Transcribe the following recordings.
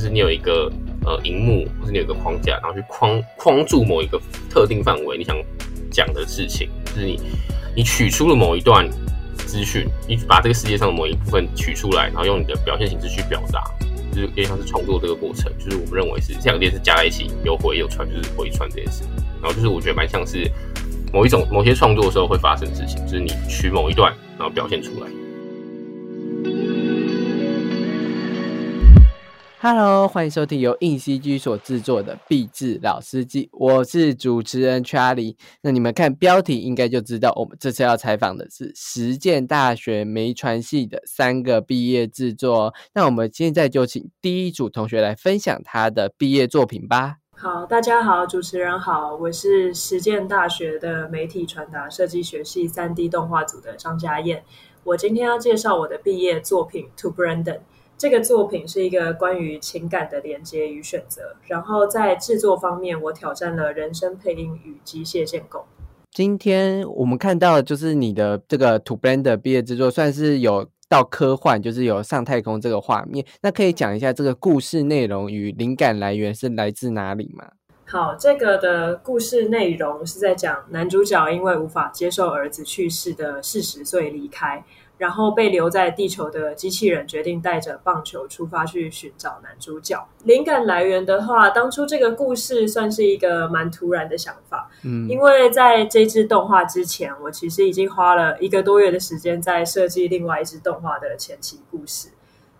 就是你有一个呃荧幕，或者你有一个框架，然后去框框住某一个特定范围你想讲的事情，就是你你取出了某一段资讯，你把这个世界上的某一部分取出来，然后用你的表现形式去表达，就是有点像是创作这个过程，就是我们认为是这两件事加在一起，有回有传，就是回传这件事。然后就是我觉得蛮像是某一种某些创作的时候会发生的事情，就是你取某一段，然后表现出来。Hello，欢迎收听由硬 CG 所制作的《壁纸老司机》，我是主持人 Charlie。那你们看标题应该就知道，我们这次要采访的是实践大学媒传系的三个毕业制作。那我们现在就请第一组同学来分享他的毕业作品吧。好，大家好，主持人好，我是实践大学的媒体传达设计学系三 D 动画组的张家燕。我今天要介绍我的毕业作品《To Brandon》。这个作品是一个关于情感的连接与选择，然后在制作方面，我挑战了人声配音与机械建构。今天我们看到就是你的这个 To Blend 的毕业制作，算是有到科幻，就是有上太空这个画面。那可以讲一下这个故事内容与灵感来源是来自哪里吗？好，这个的故事内容是在讲男主角因为无法接受儿子去世的事实，所以离开。然后被留在地球的机器人决定带着棒球出发去寻找男主角。灵感来源的话，当初这个故事算是一个蛮突然的想法，嗯，因为在这支动画之前，我其实已经花了一个多月的时间在设计另外一支动画的前期故事。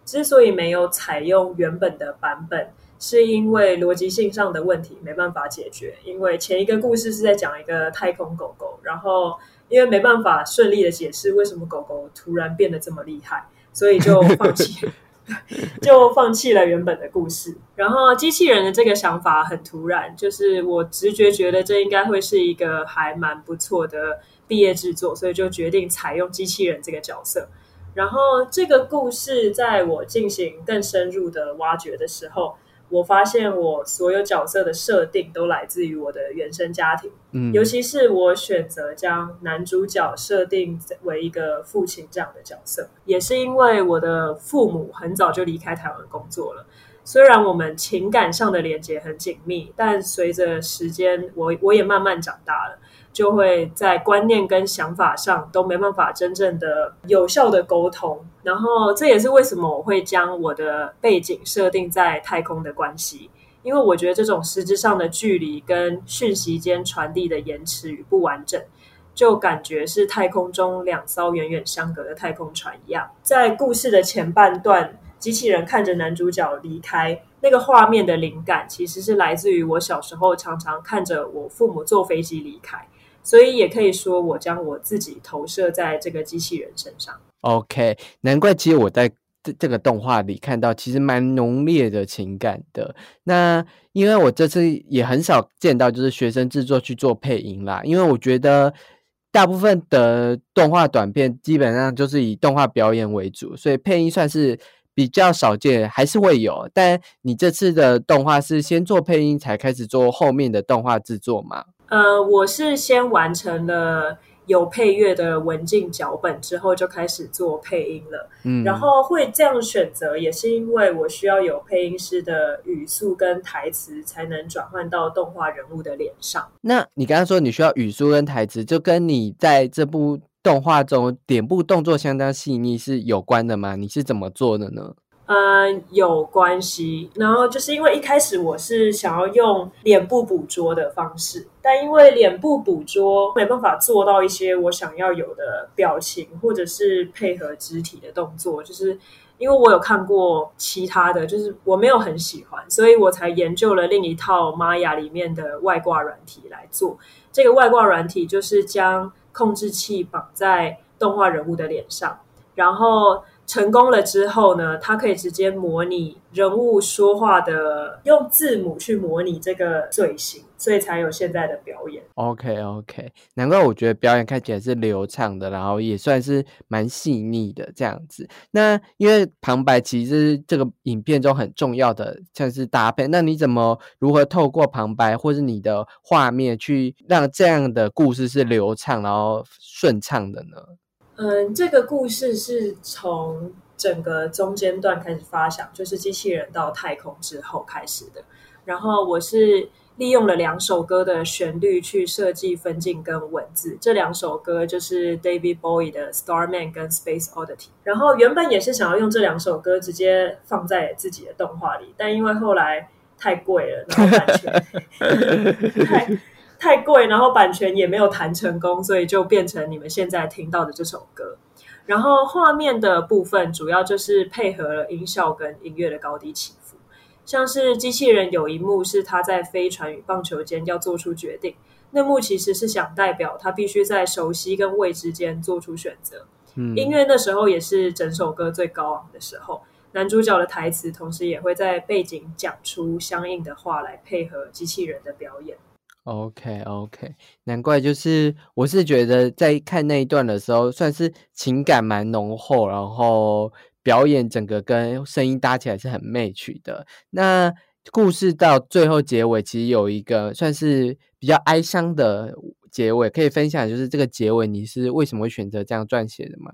之所以没有采用原本的版本，是因为逻辑性上的问题没办法解决。因为前一个故事是在讲一个太空狗狗，然后。因为没办法顺利的解释为什么狗狗突然变得这么厉害，所以就放弃，就放弃了原本的故事。然后机器人的这个想法很突然，就是我直觉觉得这应该会是一个还蛮不错的毕业制作，所以就决定采用机器人这个角色。然后这个故事在我进行更深入的挖掘的时候。我发现我所有角色的设定都来自于我的原生家庭，嗯，尤其是我选择将男主角设定为一个父亲这样的角色，也是因为我的父母很早就离开台湾工作了。虽然我们情感上的连接很紧密，但随着时间，我我也慢慢长大了。就会在观念跟想法上都没办法真正的有效的沟通，然后这也是为什么我会将我的背景设定在太空的关系，因为我觉得这种实质上的距离跟讯息间传递的延迟与不完整，就感觉是太空中两艘远远相隔的太空船一样。在故事的前半段，机器人看着男主角离开。那个画面的灵感其实是来自于我小时候常常看着我父母坐飞机离开。所以也可以说，我将我自己投射在这个机器人身上。OK，难怪其实我在这这个动画里看到，其实蛮浓烈的情感的。那因为我这次也很少见到，就是学生制作去做配音啦。因为我觉得大部分的动画短片基本上就是以动画表演为主，所以配音算是比较少见，还是会有。但你这次的动画是先做配音，才开始做后面的动画制作吗？呃，我是先完成了有配乐的文静脚本之后，就开始做配音了。嗯，然后会这样选择，也是因为我需要有配音师的语速跟台词，才能转换到动画人物的脸上。那你刚刚说你需要语速跟台词，就跟你在这部动画中脸部动作相当细腻是有关的吗？你是怎么做的呢？嗯，有关系。然后就是因为一开始我是想要用脸部捕捉的方式，但因为脸部捕捉没办法做到一些我想要有的表情，或者是配合肢体的动作，就是因为我有看过其他的，就是我没有很喜欢，所以我才研究了另一套玛雅里面的外挂软体来做。这个外挂软体就是将控制器绑在动画人物的脸上，然后。成功了之后呢，它可以直接模拟人物说话的，用字母去模拟这个嘴型，所以才有现在的表演。OK OK，难怪我觉得表演看起来是流畅的，然后也算是蛮细腻的这样子。那因为旁白其实这个影片中很重要的，像是搭配。那你怎么如何透过旁白或是你的画面去让这样的故事是流畅然后顺畅的呢？嗯，这个故事是从整个中间段开始发想，就是机器人到太空之后开始的。然后我是利用了两首歌的旋律去设计分镜跟文字，这两首歌就是 David Bowie 的《Starman》跟《Space Oddity》。然后原本也是想要用这两首歌直接放在自己的动画里，但因为后来太贵了，然后版权太 太贵，然后版权也没有谈成功，所以就变成你们现在听到的这首歌。然后画面的部分主要就是配合了音效跟音乐的高低起伏，像是机器人有一幕是他在飞船与棒球间要做出决定，那幕其实是想代表他必须在熟悉跟未知间做出选择。嗯音乐那时候也是整首歌最高昂的时候，男主角的台词同时也会在背景讲出相应的话来配合机器人的表演。OK OK，难怪就是我是觉得在看那一段的时候，算是情感蛮浓厚，然后表演整个跟声音搭起来是很 match 的。那故事到最后结尾，其实有一个算是比较哀伤的结尾，可以分享，就是这个结尾你是为什么会选择这样撰写的吗？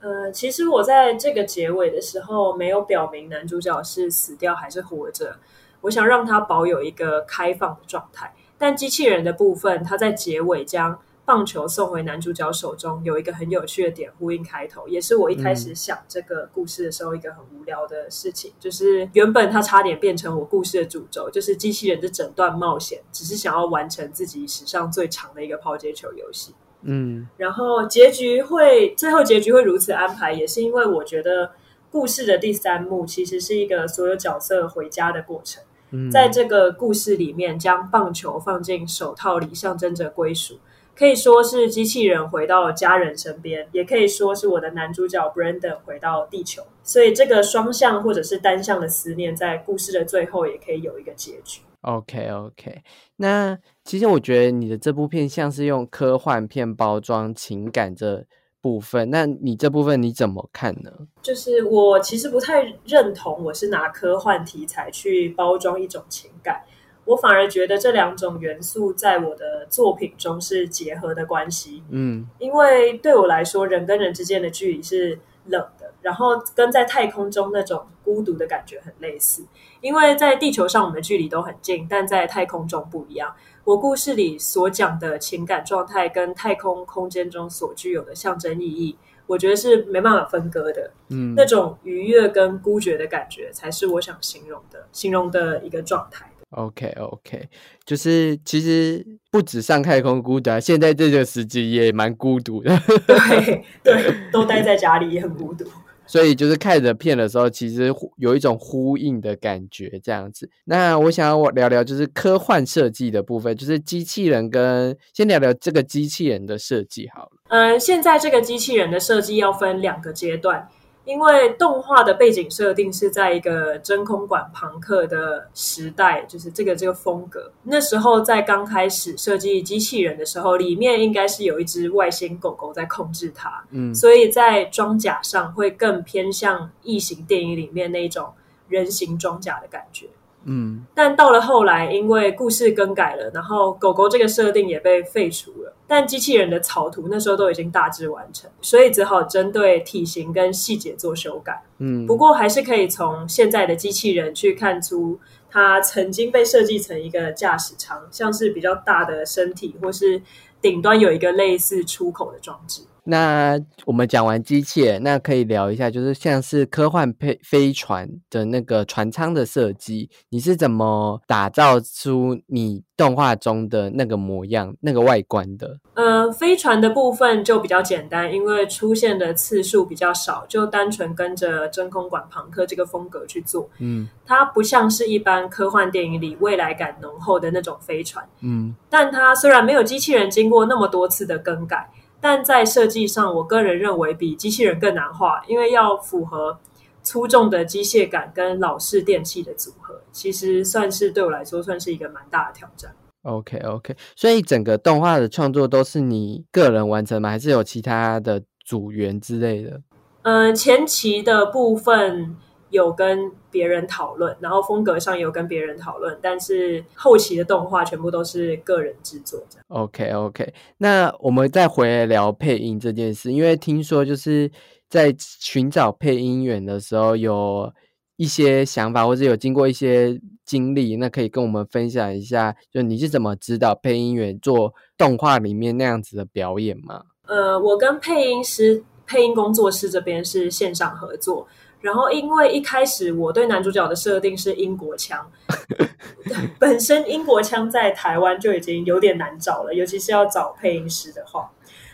呃，其实我在这个结尾的时候没有表明男主角是死掉还是活着，我想让他保有一个开放的状态。但机器人的部分，它在结尾将棒球送回男主角手中，有一个很有趣的点呼应开头，也是我一开始想这个故事的时候一个很无聊的事情，就是原本它差点变成我故事的主轴，就是机器人的整段冒险，只是想要完成自己史上最长的一个抛接球游戏。嗯，然后结局会最后结局会如此安排，也是因为我觉得故事的第三幕其实是一个所有角色回家的过程。在这个故事里面，将棒球放进手套里，象征着归属，可以说是机器人回到了家人身边，也可以说是我的男主角 Brandon 回到地球。所以，这个双向或者是单向的思念，在故事的最后也可以有一个结局。OK OK，那其实我觉得你的这部片像是用科幻片包装情感这。部分，那你这部分你怎么看呢？就是我其实不太认同，我是拿科幻题材去包装一种情感，我反而觉得这两种元素在我的作品中是结合的关系。嗯，因为对我来说，人跟人之间的距离是冷的，然后跟在太空中那种孤独的感觉很类似。因为在地球上我们的距离都很近，但在太空中不一样。我故事里所讲的情感状态，跟太空空间中所具有的象征意义，我觉得是没办法分割的。嗯，那种愉悦跟孤绝的感觉，才是我想形容的，形容的一个状态。OK OK，就是其实不止上太空孤独，现在这个时期也蛮孤独的。对对，都待在家里也很孤独。所以就是看着片的时候，其实有一种呼应的感觉，这样子。那我想要我聊聊就是科幻设计的部分，就是机器人跟先聊聊这个机器人的设计好了。嗯，现在这个机器人的设计要分两个阶段。因为动画的背景设定是在一个真空管朋克的时代，就是这个这个风格。那时候在刚开始设计机器人的时候，里面应该是有一只外星狗狗在控制它，嗯，所以在装甲上会更偏向异形电影里面那种人形装甲的感觉。嗯，但到了后来，因为故事更改了，然后狗狗这个设定也被废除了。但机器人的草图那时候都已经大致完成，所以只好针对体型跟细节做修改。嗯，不过还是可以从现在的机器人去看出，它曾经被设计成一个驾驶舱，像是比较大的身体，或是顶端有一个类似出口的装置。那我们讲完机器人，那可以聊一下，就是像是科幻飞飞船的那个船舱的设计，你是怎么打造出你动画中的那个模样、那个外观的？呃，飞船的部分就比较简单，因为出现的次数比较少，就单纯跟着真空管朋克这个风格去做。嗯它不像是一般科幻电影里未来感浓厚的那种飞船，嗯但它虽然没有机器人经过那么多次的更改。但在设计上，我个人认为比机器人更难画，因为要符合粗重的机械感跟老式电器的组合，其实算是对我来说算是一个蛮大的挑战。，OK OK，所以整个动画的创作都是你个人完成吗？还是有其他的组员之类的？嗯，前期的部分有跟别人讨论，然后风格上有跟别人讨论，但是后期的动画全部都是个人制作这样。OK OK，那我们再回来聊配音这件事，因为听说就是在寻找配音员的时候有一些想法，或者有经过一些经历，那可以跟我们分享一下，就你是怎么指导配音员做动画里面那样子的表演吗？呃，我跟配音师、配音工作室这边是线上合作。然后，因为一开始我对男主角的设定是英国腔，本身英国腔在台湾就已经有点难找了，尤其是要找配音师的话，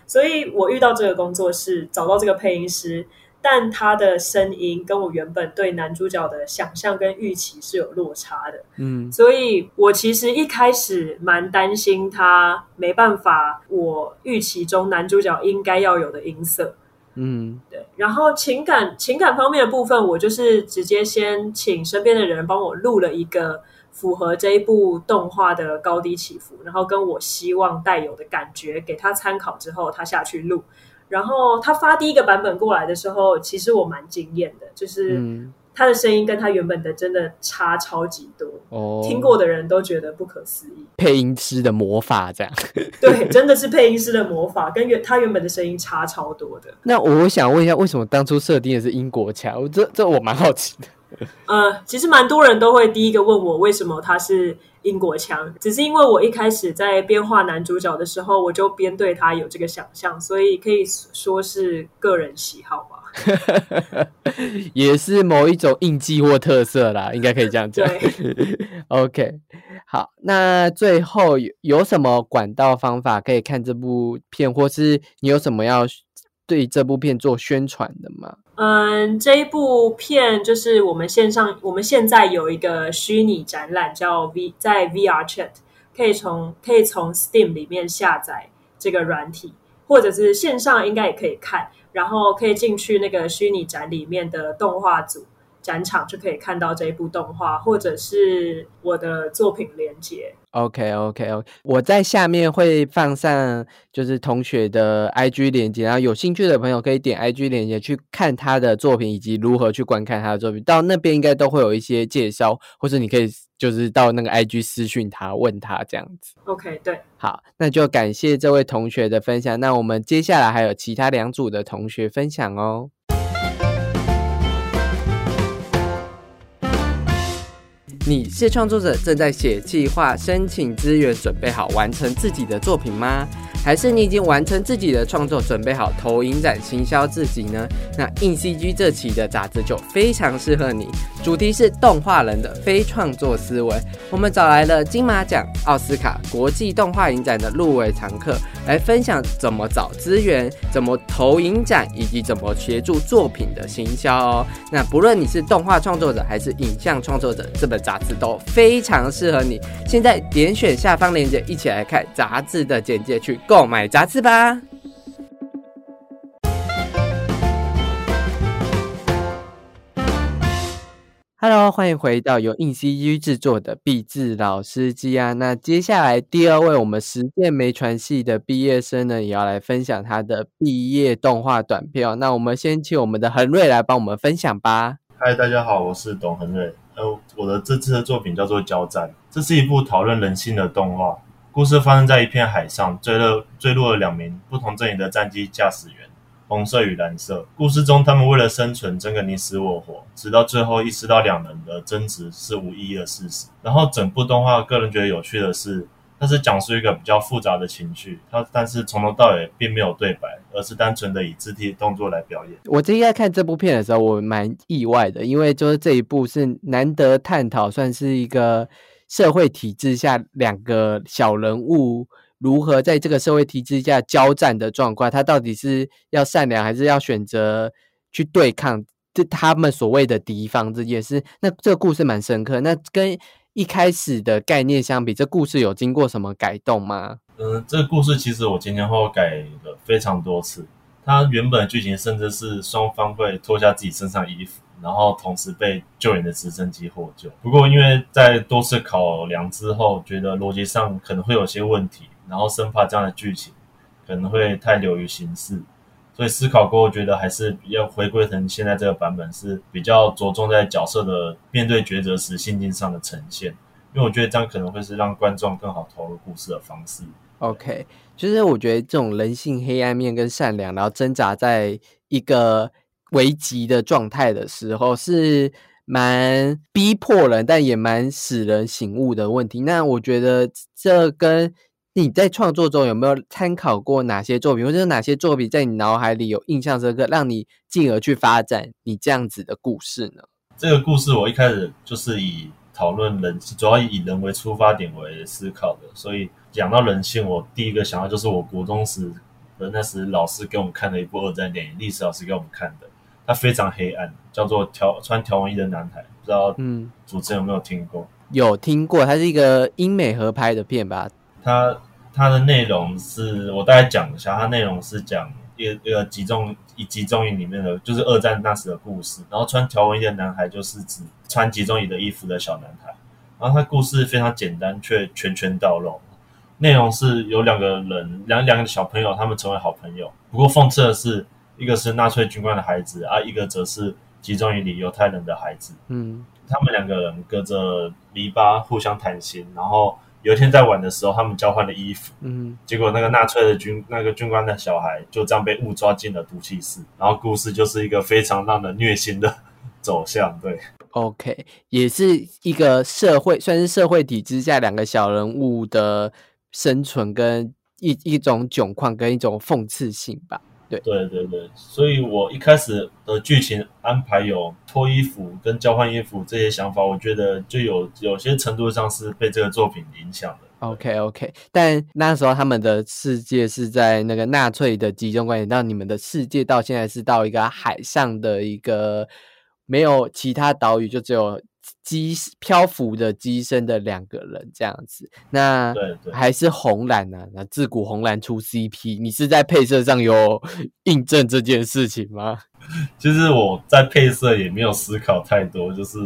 所以我遇到这个工作室，找到这个配音师，但他的声音跟我原本对男主角的想象跟预期是有落差的，嗯所以我其实一开始蛮担心他没办法我预期中男主角应该要有的音色。嗯对，然后情感情感方面的部分，我就是直接先请身边的人帮我录了一个符合这一部动画的高低起伏，然后跟我希望带有的感觉给他参考之后，他下去录。然后他发第一个版本过来的时候，其实我蛮惊艳的，就是嗯他的声音跟他原本的真的差超级多，哦，听过的人都觉得不可思议。配音师的魔法这样。对，真的是配音师的魔法，跟原他原本的声音差超多的。那我想问一下，为什么当初设定的是英国腔？这这我蛮好奇的。呃，其实蛮多人都会第一个问我为什么他是英国腔，只是因为我一开始在编画男主角的时候，我就边对他有这个想象，所以可以说是个人喜好吧。也是某一种印记或特色啦，应该可以这样讲。OK，好，那最后有有什么管道方法可以看这部片，或是你有什么要对这部片做宣传的吗？嗯，这一部片就是我们线上，我们现在有一个虚拟展览叫 V，在 VR Chat，可以从可以从 Steam 里面下载这个软体，或者是线上应该也可以看，然后可以进去那个虚拟展里面的动画组展场，就可以看到这一部动画，或者是我的作品连接。OK OK OK，我在下面会放上就是同学的 IG 链接，然后有兴趣的朋友可以点 IG 链接去看他的作品，以及如何去观看他的作品。到那边应该都会有一些介绍，或者你可以就是到那个 IG 私讯他问他这样子。OK，对，好，那就感谢这位同学的分享。那我们接下来还有其他两组的同学分享哦。你是创作者，正在写计划、申请资源，准备好完成自己的作品吗？还是你已经完成自己的创作，准备好投影展行销自己呢？那硬 CG 这期的杂志就非常适合你，主题是动画人的非创作思维。我们找来了金马奖、奥斯卡、国际动画影展的入围常客，来分享怎么找资源、怎么投影展，以及怎么协助作品的行销哦。那不论你是动画创作者还是影像创作者，这本杂志都非常适合你。现在点选下方链接，一起来看杂志的简介，去购买杂志吧。Hello，欢迎回到由硬 CG 制作的毕志老司机啊。那接下来第二位我们实践没传系的毕业生呢，也要来分享他的毕业动画短片哦。那我们先请我们的恒瑞来帮我们分享吧。嗨，大家好，我是董恒瑞。呃，我的这次的作品叫做《交战》，这是一部讨论人性的动画。故事发生在一片海上，坠落坠落了两名不同阵营的战机驾驶员，红色与蓝色。故事中，他们为了生存争个你死我活，直到最后意识到两人的争执是无意义的事实。然后，整部动画个人觉得有趣的是，它是讲述一个比较复杂的情绪，它但是从头到尾并没有对白，而是单纯的以肢体动作来表演。我第一在看这部片的时候，我蛮意外的，因为就是这一部是难得探讨，算是一个社会体制下两个小人物如何在这个社会体制下交战的状况，他到底是要善良还是要选择去对抗这他们所谓的敌方这件事？那这个故事蛮深刻。那跟一开始的概念相比，这故事有经过什么改动吗？嗯，这个故事其实我前前后后改了非常多次。它原本剧情甚至是双方会脱下自己身上衣服，然后同时被救援的直升机获救。不过因为在多次考量之后，觉得逻辑上可能会有些问题，然后生怕这样的剧情可能会太流于形式，所以思考过后，觉得还是要回归成现在这个版本是比较着重在角色的面对抉择时心境上的呈现。因为我觉得这样可能会是让观众更好投入故事的方式。OK，就是我觉得这种人性黑暗面跟善良，然后挣扎在一个危急的状态的时候，是蛮逼迫人，但也蛮使人醒悟的问题。那我觉得这跟你在创作中有没有参考过哪些作品，或者哪些作品在你脑海里有印象深刻，让你进而去发展你这样子的故事呢？这个故事我一开始就是以讨论人，主要以人为出发点为思考的，所以讲到人性，我第一个想到就是我国中时的那时老师给我们看的一部二战电影，历史老师给我们看的，它非常黑暗，叫做条穿条纹衣的男孩，不知道嗯，主持人有没有听过？有听过，它是一个英美合拍的片吧？它它的内容是我大概讲一下，它内容是讲一个一个集中一集中营里面的，就是二战那时的故事。然后穿条纹衣的男孩就是指穿集中营的衣服的小男孩。然后他故事非常简单，却拳拳到肉。内容是有两个人，两两个小朋友，他们成为好朋友。不过讽刺的是，一个是纳粹军官的孩子，啊，一个则是集中营里犹太人的孩子。嗯他们两个人隔着篱笆互相谈心，然后有一天在玩的时候，他们交换了衣服。嗯结果那个纳粹的军那个军官的小孩就这样被误抓进了毒气室，然后故事就是一个非常让人虐心的 走向。对，，OK，也是一个社会，算是社会体制下两个小人物的生存跟一一种窘况跟一种讽刺性吧。对。对对，所以我一开始的剧情安排有脱衣服跟交换衣服这些想法，我觉得就有有些程度上是被这个作品影响的。OK OK，但那时候他们的世界是在那个纳粹的集中管理，到你们的世界到现在是到一个海上的一个没有其他岛屿，就只有机漂浮的机身的两个人这样子。那还是红蓝啊，那自古红蓝出 CP，你是在配色上有 印证这件事情吗？其 实我在配色也没有思考太多，就是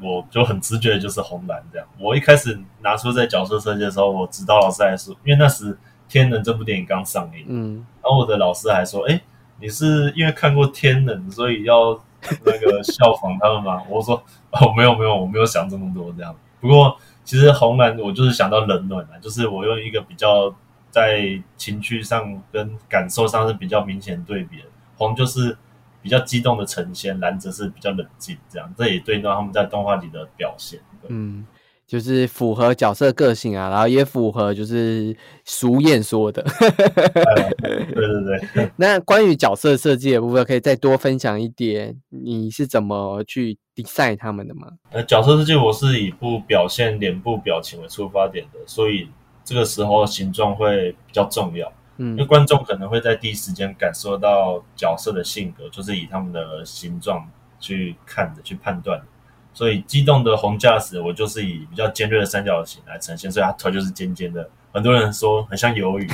我就很直觉的就是红蓝这样。我一开始拿出在角色设计的时候，我指导老师还说，因为那时《天能》这部电影刚上映，嗯，然后我的老师还说：“哎，你是因为看过《天能》，所以要 那个效仿他们吗？”我说：“ 哦，没有没有，我没有想这么多这样。不过其实红蓝我就是想到冷暖啊，就是我用一个比较在情绪上跟感受上是比较明显对比的，红就是比较激动的呈现，蓝则是比较冷静，这样这也对应到他们在动画里的表现。嗯，就是符合角色个性啊，然后也符合就是俗谚说的。对对对。那关于角色设计的部分，可以再多分享一点，你是怎么去 design 他们的吗？呃，角色设计我是以不表现脸部表情为出发点的，所以这个时候形状会比较重要，嗯因为嗯观众可能会在第一时间感受到角色的性格，就是以他们的形状去看的、去判断的。所以机动的红驾驶，我就是以比较尖锐的三角形来呈现，所以它头就是尖尖的。很多人说很像鱿鱼，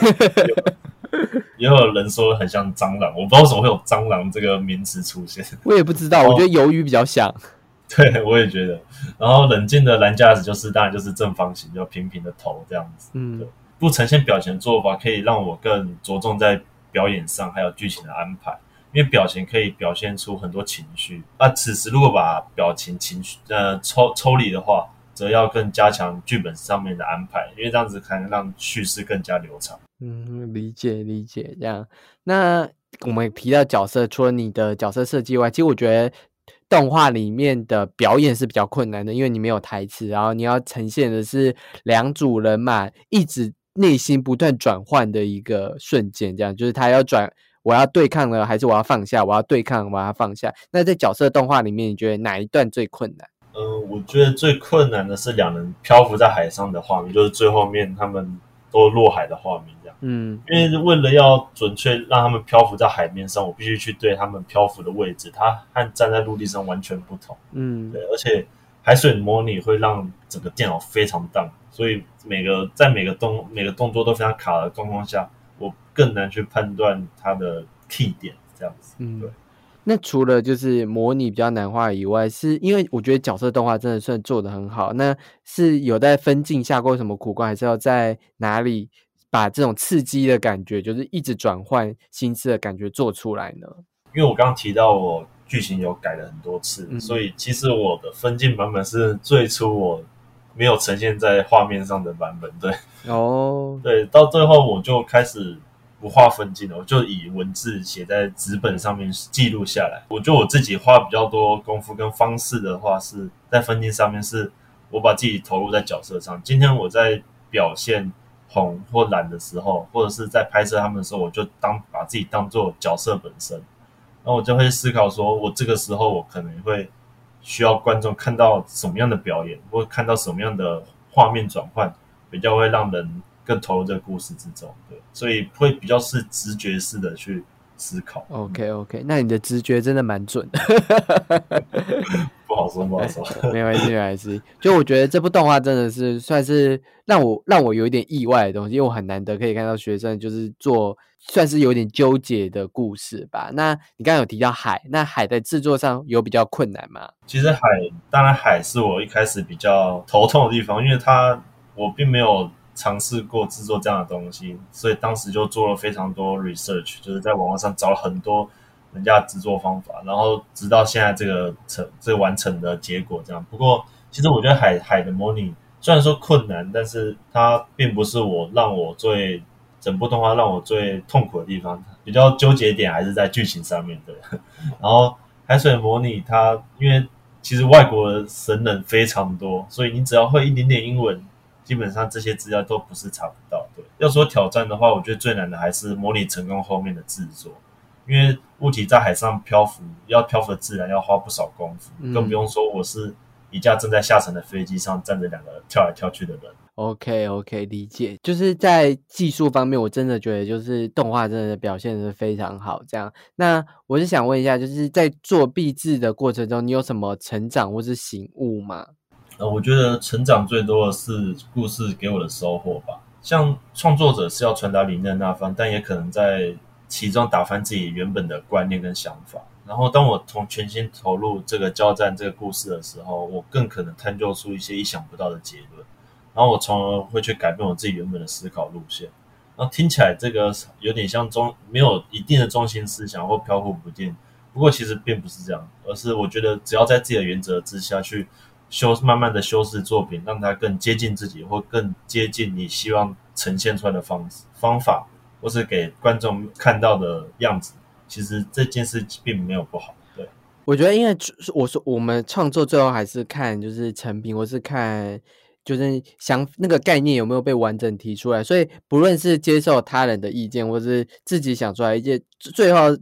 也有人说很像蟑螂，我不知道为什么会有蟑螂这个名词出现。我也不知道，我觉得鱿鱼比较像。对，我也觉得。然后冷静的蓝架子就是，当然就是正方形，就平平的头这样子。嗯不呈现表情的做法，可以让我更着重在表演上，还有剧情的安排。因为表情可以表现出很多情绪。那此时如果把表情情绪呃抽抽离的话，则要更加强剧本上面的安排，因为这样子才能让叙事更加流畅。嗯，理解理解。这样，那我们提到角色，除了你的角色设计外，其实我觉得动画里面的表演是比较困难的，因为你没有台词，然后你要呈现的是两组人马一直内心不断转换的一个瞬间，这样就是他要转。我要对抗了，还是我要放下？我要对抗，我要放下。那在角色动画里面，你觉得哪一段最困难？嗯，我觉得最困难的是两人漂浮在海上的画面，就是最后面他们都落海的画面这样。嗯因为为了要准确让他们漂浮在海面上，我必须去对他们漂浮的位置，它和站在陆地上完全不同。嗯对，而且海水模拟会让整个电脑非常荡，所以每个在每个动每个动作都非常卡的状况下，我更难去判断它的 key 点这样子。嗯对。那除了就是模拟比较难画以外，是因为我觉得角色动画真的算做的很好。那是有在分镜下过什么苦关，还是要在哪里把这种刺激的感觉，就是一直转换心思的感觉做出来呢？因为我刚刚提到我剧情有改了很多次，嗯所以其实我的分镜版本是最初我没有呈现在画面上的版本。对哦，对，到最后我就开始不画分镜的，我就以文字写在纸本上面记录下来。我觉得我自己花比较多功夫跟方式的话，是在分镜上面，是我把自己投入在角色上。今天我在表现红或蓝的时候，或者是在拍摄他们的时候，我就当把自己当做角色本身，那我就会思考说，我这个时候我可能会需要观众看到什么样的表演，或看到什么样的画面转换，比较会让人。更投入这个故事之中，对，所以会比较是直觉式的去思考。OK OK，那你的直觉真的蛮准的。不好说，不好说，没关系，没关系。就我觉得这部动画真的是算是让我让我有一点意外的东西，因为我很难得可以看到学生就是做算是有点纠结的故事吧。那你刚刚有提到海，那海在制作上有比较困难吗？其实海，当然海是我一开始比较头痛的地方，因为它我并没有。尝试过制作这样的东西，所以当时就做了非常多 research，就是在网络上找了很多人家的制作方法，然后直到现在这个成这完成的结果这样。不过，其实我觉得海海的模拟虽然说困难，但是它并不是我让我最整部动画让我最痛苦的地方，比较纠结点还是在剧情上面对。然后海水模拟它，因为其实外国的神人非常多，所以你只要会一点点英文。基本上这些资料都不是查不到。对，要说挑战的话，我觉得最难的还是模拟成功后面的制作，因为物体在海上漂浮，要漂浮自然要花不少功夫，更不用说我是一架正在下沉的飞机上站着两个跳来跳去的人。OK OK，理解。就是在技术方面，我真的觉得就是动画真的表现的非常好。这样，那我是想问一下，就是在做壁纸的过程中，你有什么成长或是醒悟吗？呃，我觉得成长最多的是故事给我的收获吧。像创作者是要传达理念那方，但也可能在其中打翻自己原本的观念跟想法。然后，当我从全心投入这个交战这个故事的时候，我更可能探究出一些意想不到的结论。然后，我从而会去改变我自己原本的思考路线。然后听起来这个有点像中没有一定的中心思想或飘忽不定。不过，其实并不是这样，而是我觉得只要在自己的原则之下去。修慢慢的修饰作品，让它更接近自己，或更接近你希望呈现出来的方式方法，或是给观众看到的样子。其实这件事并没有不好。对，我觉得，因为我说我们创作最后还是看就是成品，或是看就是想那个概念有没有被完整提出来。所以不论是接受他人的意见，或是自己想出来一件，最后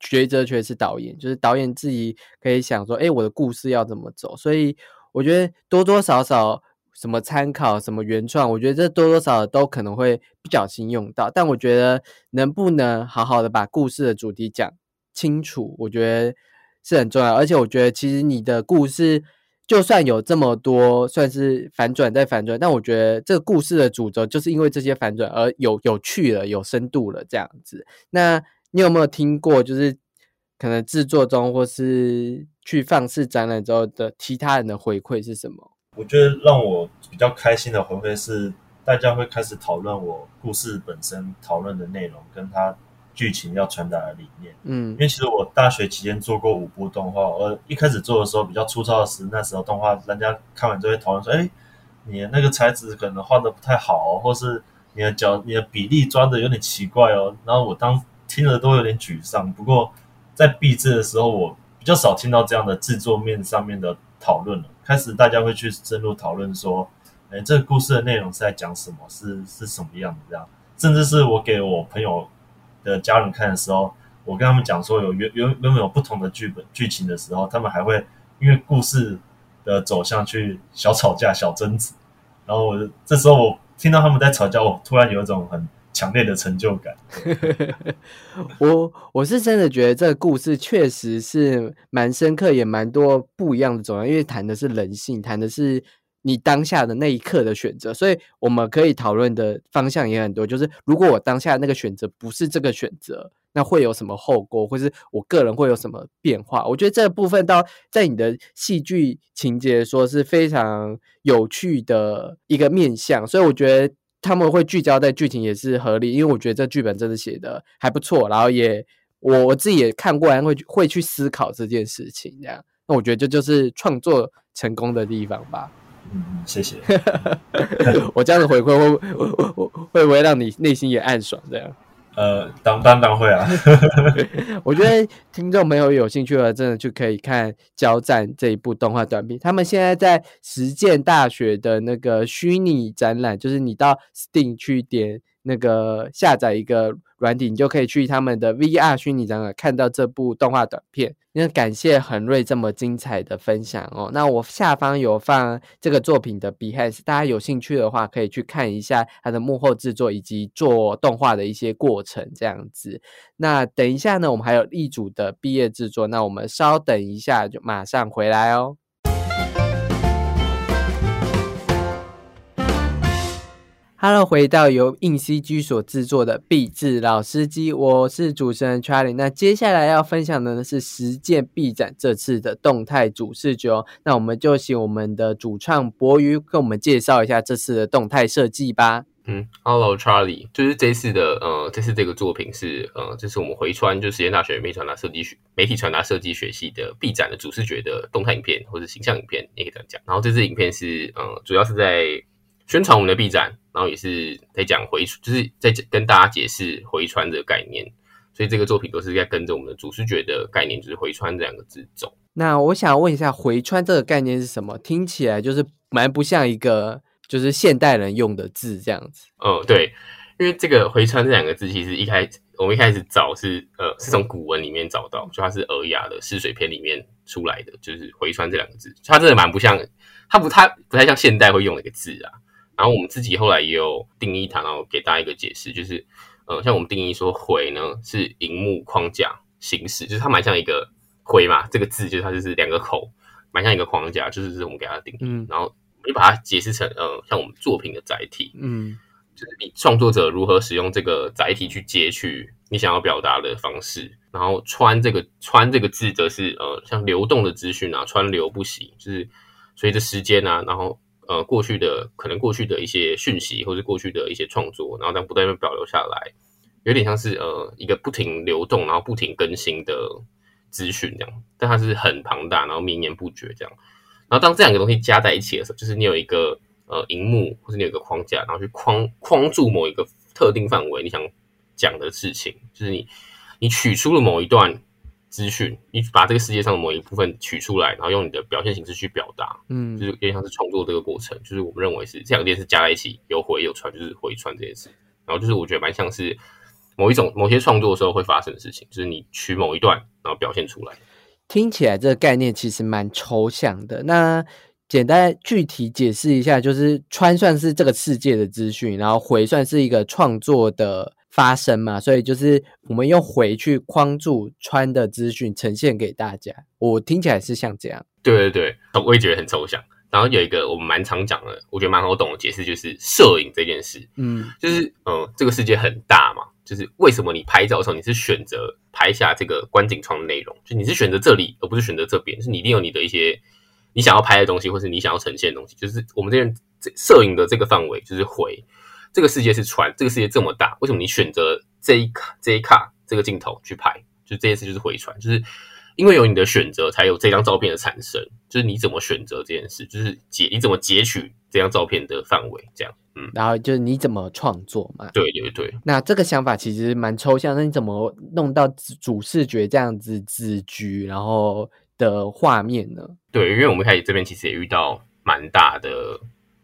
抉择权是导演，就是导演自己可以想说，哎，我的故事要怎么走。所以。我觉得多多少少什么参考什么原创，我觉得这多多少少都可能会不小心用到。但我觉得能不能好好的把故事的主题讲清楚，我觉得是很重要。而且我觉得其实你的故事就算有这么多算是反转再反转，但我觉得这个故事的主轴就是因为这些反转而有有趣了、有深度了这样子。那你有没有听过？就是可能制作中或是。去放肆展览之后的其他人的回馈是什么？我觉得让我比较开心的回馈是，大家会开始讨论我故事本身讨论的内容，跟他剧情要传达的理念。嗯，因为其实我大学期间做过五部动画，而一开始做的时候比较粗糙的是，那时候动画人家看完就会讨论说：“哎，你的那个材质可能画的不太好，或是你的角、你的比例抓的有点奇怪哦。”然后我当听了都有点沮丧。不过在闭制的时候，我比较少听到这样的制作面上面的讨论了。开始大家会去深入讨论说，哎，这个故事的内容是在讲什么？是是什么样的这样？甚至是我给我朋友的家人看的时候，我跟他们讲说有原原原本有不同的剧本剧情的时候，他们还会因为故事的走向去小吵架、小争执。然后我这时候我听到他们在吵架，我突然有一种很。强烈的成就感，我我是真的觉得这个故事确实是蛮深刻，也蛮多不一样的走向，因为谈的是人性，谈的是你当下的那一刻的选择，所以我们可以讨论的方向也很多。就是如果我当下那个选择不是这个选择，那会有什么后果，或是我个人会有什么变化？我觉得这部分到在你的戏剧情节说是非常有趣的一个面向，所以我觉得。他们会聚焦在剧情也是合理，因为我觉得这剧本真的写的还不错，然后也我我自己也看过来会会去思考这件事情，这样，那我觉得这就是创作成功的地方吧。嗯，谢谢。我这样的回馈会会会不会让你内心也暗爽？这样？呃，当当当会啊。我觉得听众朋友有兴趣的，真的就可以看《交战》这一部动画短片。他们现在在实践大学的那个虚拟展览，就是你到 Steam 去点那个下载一个软体，你就可以去他们的 VR 虚拟展览看到这部动画短片。那感谢恒瑞这么精彩的分享哦。那我下方有放这个作品的 Behind，大家有兴趣的话可以去看一下它的幕后制作以及做动画的一些过程，这样子。那等一下呢，我们还有一组的毕业制作，那我们稍等一下就马上回来哦。Hello，回到由硬 CG 所制作的《壁纸老司机》，我是主持人 Charlie。那接下来要分享的呢是实践 B 展这次的动态主视觉哦。那我们就请我们的主创博宇跟我们介绍一下这次的动态设计吧。嗯，Hello Charlie，就是这次的呃，这次这个作品是呃，这是我们回川就实验大学媒体传达设计学媒体传达设计学系的 B 展的主视觉的动态影片或者形象影片，也可以这样讲。然后这支影片是呃，主要是在宣传我们的 B 展。然后也是在讲回，就是在跟大家解释回川的概念，所以这个作品都是在跟着我们的主视觉的概念，就是回川这两个字走。那我想问一下，回川这个概念是什么？听起来就是蛮不像一个就是现代人用的字这样子。嗯，对，因为这个回川这两个字，其实一开我们一开始找是呃是从古文里面找到，就它是尔雅的试水篇里面出来的，就是回川这两个字，它真的蛮不像，它不它不太像现代会用的一个字啊。然后我们自己后来也有定义它，然后给大家一个解释，就是，呃，像我们定义说“回”呢是荧幕框架形式，就是它蛮像一个“回”嘛，这个字就是它就是两个口，蛮像一个框架，就是我们给它定义。然后你把它解释成，呃，像我们作品的载体，嗯，就是你创作者如何使用这个载体去截取你想要表达的方式，然后“穿”这个“穿”这个字则是，呃，像流动的资讯啊，川流不息，就是随着时间啊，然后。呃，过去的可能过去的一些讯息，或者过去的一些创作，然后但不断被保留下来，有点像是呃一个不停流动，然后不停更新的资讯这样，但它是很庞大，然后绵延不绝这样。然后当这两个东西加在一起的时候，就是你有一个呃荧幕，或者你有一个框架，然后去框框住某一个特定范围，你想讲的事情，就是你你取出了某一段。资讯，你把这个世界上的某一部分取出来，然后用你的表现形式去表达，嗯，就是有点像是创作这个过程，就是我们认为是这两件事加在一起，有回有传，就是回传这件事。然后就是我觉得蛮像是某一种某些创作的时候会发生的事情，就是你取某一段，然后表现出来。听起来这个概念其实蛮抽象的。那简单具体解释一下，就是穿算是这个世界的资讯，然后回算是一个创作的。发生嘛，所以就是我们用回去框住穿的资讯呈现给大家。我听起来是像这样。对对对，我也觉得很抽象。然后有一个我们蛮常讲的，我觉得蛮好懂的解释，就是摄影这件事。嗯，就是嗯，这个世界很大嘛，就是为什么你拍照的时候你是选择拍下这个观景窗的内容，就你是选择这里而不是选择这边，是你一定有你的一些你想要拍的东西，或是你想要呈现的东西。就是我们这边摄影的这个范围就是回。这个世界是船，这个世界这么大，为什么你选择这一卡这一卡这个镜头去拍？就这件事就是回传，就是因为有你的选择，才有这张照片的产生。就是你怎么选择这件事，就是截你怎么截取这张照片的范围，这样。嗯，然后就是你怎么创作嘛？对对对。那这个想法其实蛮抽象，那你怎么弄到主视觉这样子子局，然后的画面呢？对，因为我们开始这边其实也遇到蛮大的。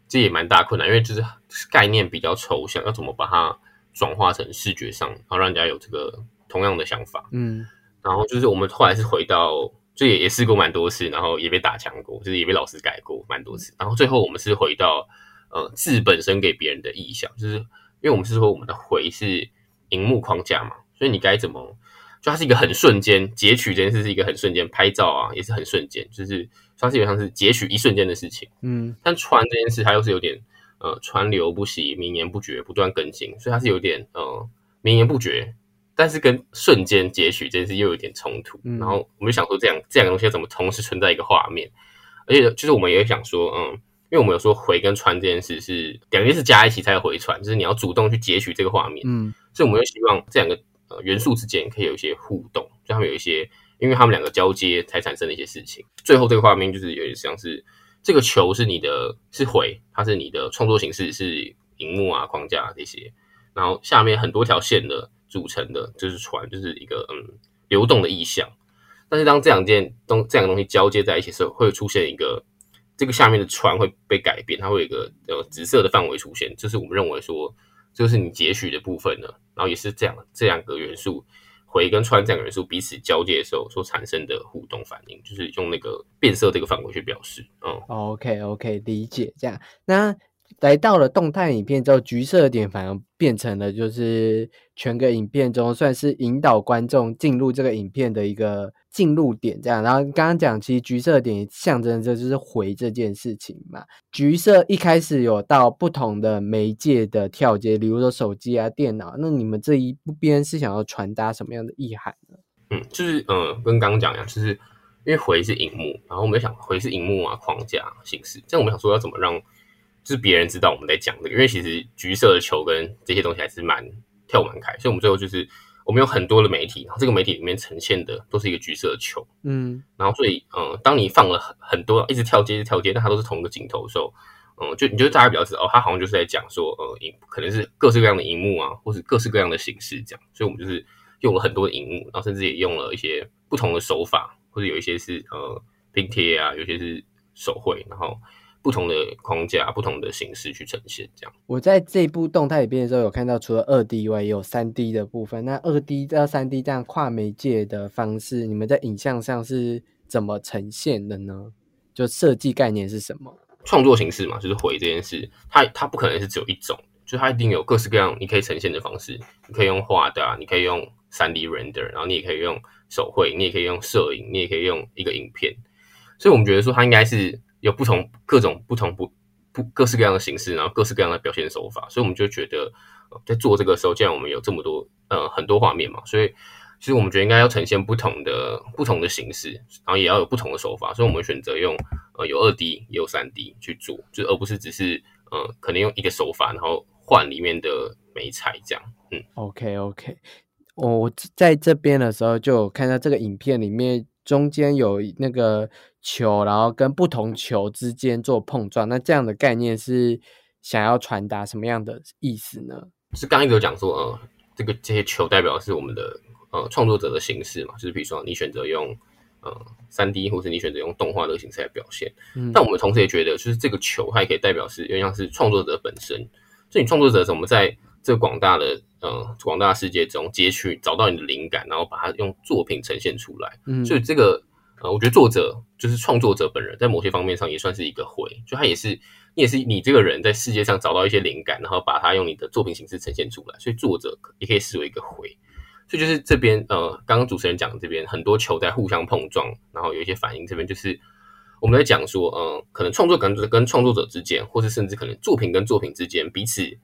这也蛮大困难，因为就是概念比较抽象，要怎么把它转化成视觉上，然后让人家有这个同样的想法。嗯，然后就是我们后来是回到，就也也试过蛮多次，然后也被打枪过，就是也被老师改过蛮多次。然后最后我们是回到，呃，字本身给别人的意象，就是因为我们是说我们的回是荧幕框架嘛，所以你该怎么，就它是一个很瞬间截取这件事是一个很瞬间拍照啊，也是很瞬间，就是。它基本上是截取一瞬间的事情，嗯，但传这件事它又是有点呃川流不息、绵延不绝、不断更新，所以它是有点呃绵延不绝，但是跟瞬间截取这件事又有点冲突。然后我们就想说，这样这两个东西要怎么同时存在一个画面？而且就是我们也想说，嗯，因为我们有说回跟传这件事是两件事加一起才有回传，就是你要主动去截取这个画面，嗯，所以我们又希望这两个呃元素之间可以有一些互动，就他们有一些。因为他们两个交接才产生的一些事情，最后这个画面就是有点像是这个球是你的，是回，它是你的创作形式是荧幕啊框架这些，然后下面很多条线的组成的，就是船，就是一个嗯流动的意象。但是当这两件东这两个东西交接在一起的时候，会出现一个这个下面的船会被改变，它会有一个呃紫色的范围出现，这是我们认为说这个是你截取的部分呢。然后也是这样这两个元素回跟穿这两个元素彼此交界的时候所产生的互动反应，就是用那个变色这个范围去表示。嗯，OK OK，理解这样。那来到了动态影片之后，橘色点反而变成了就是全个影片中算是引导观众进入这个影片的一个进入点，这样。然后刚刚讲，其实橘色点象征着就是回这件事情嘛。橘色一开始有到不同的媒介的跳接，比如说手机啊、电脑。那你们这一边是想要传达什么样的意涵呢？嗯，就是呃，跟刚刚讲一样，就是因为回是荧幕，然后我们想回是荧幕啊框架形式，这样我们想说要怎么让。就是别人知道我们在讲这个，因为其实橘色的球跟这些东西还是蛮跳蛮开，所以我们最后就是我们有很多的媒体，然后这个媒体里面呈现的都是一个橘色的球，嗯，然后所以嗯，当你放了很很多一直跳接、一直跳接，但它都是同一个镜头的时候，嗯，就你就大家比较知道哦，它好像就是在讲说，呃，荧可能是各式各样的荧幕啊，或是各式各样的形式这样，所以我们就是用了很多的荧幕，然后甚至也用了一些不同的手法，或者有一些是呃拼贴啊，有些是手绘，然后。不同的框架、不同的形式去呈现，这样。我在这部动态里边的时候，有看到除了二 D 以外，也有三 D 的部分。那二 D 到三 D 这样跨媒介的方式，你们在影像上是怎么呈现的呢？就设计概念是什么？创作形式嘛，就是回这件事，它它不可能是只有一种，就它一定有各式各样你可以呈现的方式。你可以用画的，你可以用三 D render，然后你也可以用手绘，你也可以用摄影，你也可以用一个影片。所以我们觉得说，它应该是。有不同各种不同不不各式各样的形式，然后各式各样的表现手法，所以我们就觉得在做这个时候，既然我们有这么多呃很多画面嘛，所以其实我们觉得应该要呈现不同的不同的形式，然后也要有不同的手法，所以我们选择用呃有二 D 也有三 D 去做，就而不是只是呃可能用一个手法，然后换里面的美彩这样。嗯，OK OK，我在这边的时候就看到这个影片里面。中间有那个球，然后跟不同球之间做碰撞，那这样的概念是想要传达什么样的意思呢？是刚一直有讲说，呃，这个这些球代表是我们的呃创作者的形式嘛，就是比如说你选择用呃三 D，或是你选择用动画的形式来表现。嗯，但我们同时也觉得，就是这个球它也可以代表是，有点像是创作者本身。所以你创作者怎么在这广大的呃，广大世界中截取找到你的灵感，然后把它用作品呈现出来。嗯，所以这个呃，我觉得作者就是创作者本人，在某些方面上也算是一个回，就他也是你也是你这个人在世界上找到一些灵感，然后把它用你的作品形式呈现出来。所以作者也可以视为一个回。所以就是这边呃，刚刚主持人讲这边很多球在互相碰撞，然后有一些反应。这边就是我们在讲说，呃，可能创作跟跟创作者之间，或是甚至可能作品跟作品之间彼此。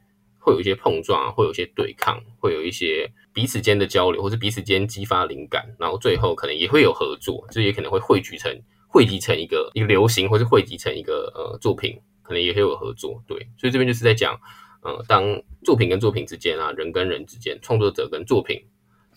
会有一些碰撞，会有一些对抗，会有一些彼此间的交流，或是彼此间激发灵感，然后最后可能也会有合作，就也可能会汇聚成汇集成一个一个流行，或是汇集成一个呃作品，可能也会有合作。对，所以这边就是在讲，呃，当作品跟作品之间啊，人跟人之间，创作者跟作品，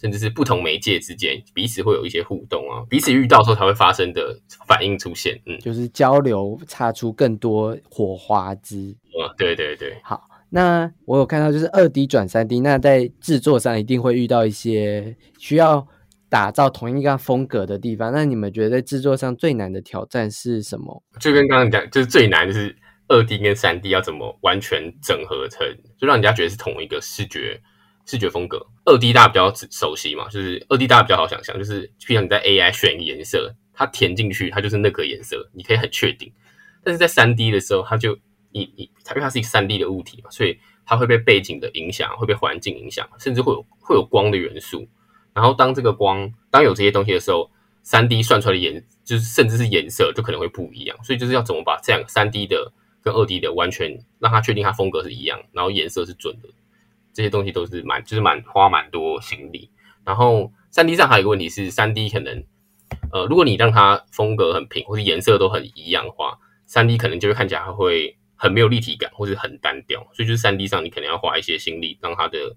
甚至是不同媒介之间，彼此会有一些互动啊，彼此遇到时候才会发生的反应出现。嗯，就是交流，擦出更多火花之。啊，对对对，好。那我有看到，就是二 D 转三 D，那在制作上一定会遇到一些需要打造同一个风格的地方。那你们觉得在制作上最难的挑战是什么？就跟刚刚讲，就是最难就是二 D 跟三 D 要怎么完全整合成，就让人家觉得是同一个视觉视觉风格。二 D 大家比较熟悉嘛，就是二 D 大家比较好想象，就是譬如你在 AI 选一个颜色，它填进去，它就是那个颜色，你可以很确定。但是在三 D 的时候，它就你你它因为它是一个三 D 的物体嘛，所以它会被背景的影响，会被环境影响，甚至会有会有光的元素。然后当这个光当有这些东西的时候，三 D 算出来的颜就是甚至是颜色就可能会不一样。所以就是要怎么把这样三 D 的跟二 D 的完全让它确定它风格是一样，然后颜色是准的，这些东西都是蛮就是蛮花蛮多心力。然后三 D 上还有一个问题是，三 D 可能呃，如果你让它风格很平或者颜色都很一样的话，三 D 可能就会看起来会。很没有立体感，或是很单调，所以就是三 D 上你可能要花一些心力，让它的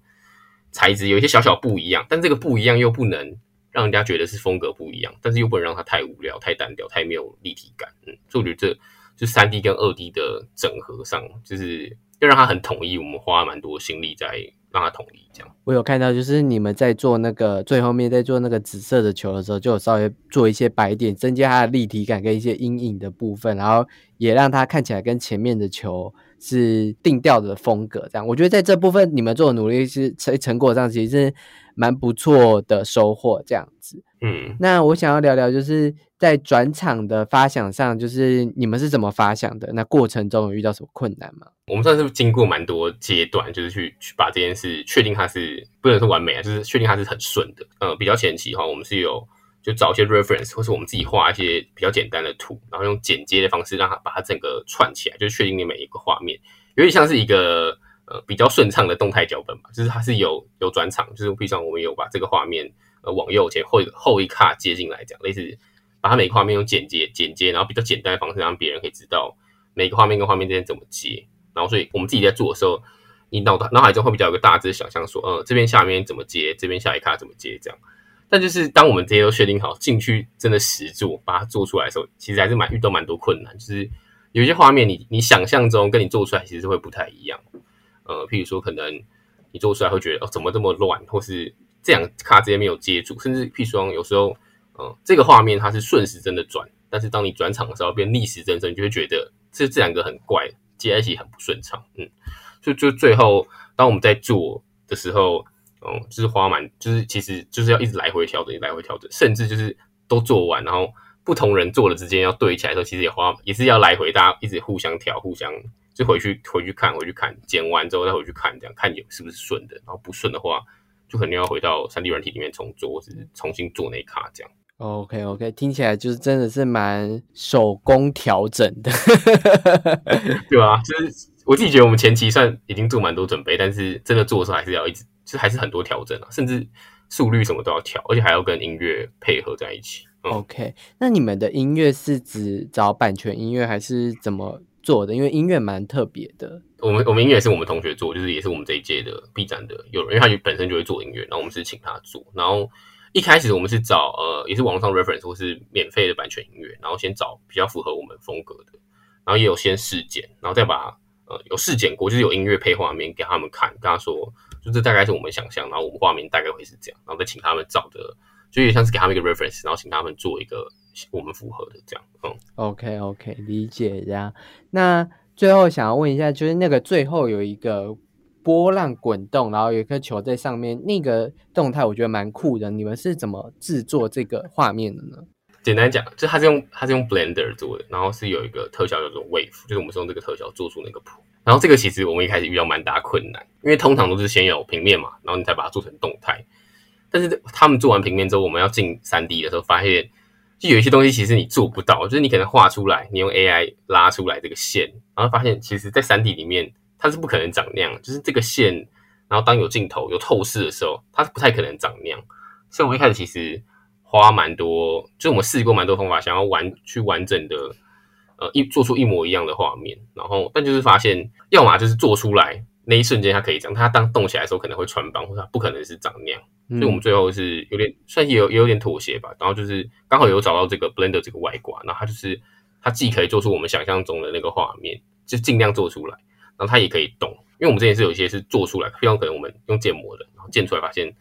材质有一些小小不一样，但这个不一样又不能让人家觉得是风格不一样，但是又不能让它太无聊、太单调、太没有立体感。嗯，所以我觉得这就三 D 跟二 D 的整合上，就是要让它很统一。我们花蛮多心力在让它统一这样。我有看到，就是你们在做那个最后面在做那个紫色的球的时候，就有稍微做一些白点，增加它的立体感跟一些阴影的部分，然后也让它看起来跟前面的球是定调的风格。这样，我觉得在这部分你们做的努力是成成果上其实是蛮不错的收获。这样子，嗯，那我想要聊聊，就是在转场的发想上，就是你们是怎么发想的？那过程中有遇到什么困难吗？我们算是经过蛮多阶段，就是去去把这件事确定它是不能说完美啊，就是确定它是很顺的。呃，比较前期哈，我们是有就找一些 reference，或是我们自己画一些比较简单的图，然后用剪接的方式让它把它整个串起来，就是确定你每一个画面有点像是一个呃比较顺畅的动态脚本吧，就是它是有有转场，就是比如说我们有把这个画面呃往右前后后一卡接进来，这样类似把它每个画面用剪接剪接，然后比较简单的方式让别人可以知道每个画面跟画面之间怎么接。然后，所以我们自己在做的时候，你脑脑海中会比较有个大致想象，说，呃，这边下面怎么接，这边下一卡怎么接，这样。但就是当我们这些都确定好，进去真的实做，把它做出来的时候，其实还是蛮遇到蛮多困难。就是有些画面，你你想象中跟你做出来其实会不太一样。呃，譬如说，可能你做出来会觉得，哦，怎么这么乱，或是这样卡之间没有接住，甚至譬如说，有时候，嗯，这个画面它是顺时针的转，但是当你转场的时候变逆时针，你就会觉得这这两个很怪。接在一起很不顺畅，嗯，就就最后当我们在做的时候，嗯，就是花蛮，就是其实就是要一直来回调整，来回调整，甚至就是都做完，然后不同人做了之间要对起来的时候，其实也花也是要来回，大家一直互相调，互相就回去回去看，回去看，剪完之后再回去看，这样看有是不是顺的，然后不顺的话，就可能要回到三 D 软体里面重做，或是重新做那一卡这样。OK OK，听起来就是真的是蛮手工调整的，对啊，就是我自己觉得我们前期算已经做蛮多准备，但是真的做的时候还是要一直，就还是很多调整啊，甚至速率什么都要调，而且还要跟音乐配合在一起。OK，那你们的音乐是指找版权音乐还是怎么做的？因为音乐蛮特别的。我们我们音乐是我们同学做，就是也是我们这一届的 B 站的有人，因为他本身就会做音乐，然后我们是请他做，然后。一开始我们是找呃，也是网上 reference 或是免费的版权音乐，然后先找比较符合我们风格的，然后也有先试剪，然后再把呃有试剪过，就是有音乐配画面给他们看，跟他说，就这大概是我们想象，然后我们画面大概会是这样，然后再请他们找的，就有点像是给他们一个 reference，然后请他们做一个我们符合的这样。嗯，OK OK，理解这样。那最后想要问一下，就是那个最后有一个。波浪滚动，然后有一颗球在上面，那个动态我觉得蛮酷的。你们是怎么制作这个画面的呢？简单讲，就它是用它是用 Blender 做的，然后是有一个特效叫做 Wave，就是我们是用这个特效做出那个谱。然后这个其实我们一开始遇到蛮大困难，因为通常都是先有平面嘛，然后你再把它做成动态。但是他们做完平面之后，我们要进三 D 的时候，发现就有一些东西其实你做不到，就是你可能画出来，你用 AI 拉出来这个线，然后发现其实在三 D 里面。它是不可能长那样，就是这个线，然后当有镜头、有透视的时候，它是不太可能长那样。所以我一开始其实花蛮多，就我们试过蛮多方法，想要完去完整的，呃，一做出一模一样的画面。然后，但就是发现，要么就是做出来那一瞬间它可以这样，它当动起来的时候可能会穿帮，或者它不可能是长那样。所以我们最后是有点算是有也有点妥协吧。然后就是刚好有找到这个 Blender 这个外挂，然后它就是它既可以做出我们想象中的那个画面，就尽量做出来。然后它也可以动，因为我们之前是有一些是做出来，非常可能我们用建模的，然后建出来发现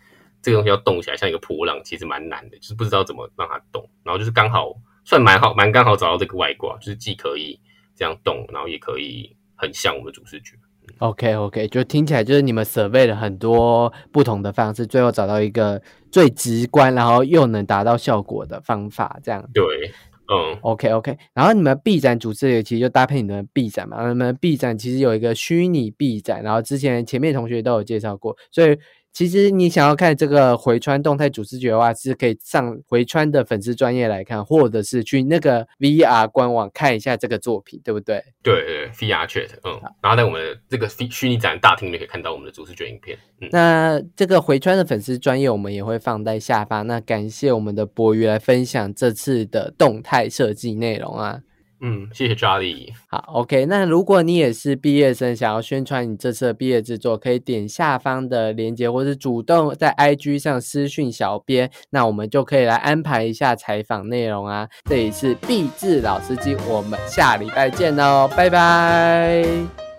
这个东西要动起来，像一个波浪，其实蛮难的，就是不知道怎么让它动。然后就是刚好算蛮好，蛮刚好找到这个外挂，就是既可以这样动，然后也可以很像我们主视觉。OK OK，就听起来就是你们 survey 了很多不同的方式，最后找到一个最直观，然后又能达到效果的方法，这样对。嗯，OK OK，然后你们 B 展主持人其实就搭配你们 B 展嘛，你们 B 展其实有一个虚拟 B 展，然后之前前面同学都有介绍过，所以。其实你想要看这个回川动态主视觉的话，是可以上回川的粉丝专业来看，或者是去那个 VR 官网看一下这个作品，对不对？对对，VR Chat，嗯，然后在我们这个虚虚拟展大厅里可以看到我们的主视觉影片。嗯那这个回川的粉丝专业，我们也会放在下方。那感谢我们的博宇来分享这次的动态设计内容啊。嗯，谢谢 Jolly。好，OK。那如果你也是毕业生，想要宣传你这次的毕业制作，可以点下方的链接，或是主动在 IG 上私讯小编，那我们就可以来安排一下采访内容啊。这里是毕志老司机，我们下礼拜见哦，拜拜。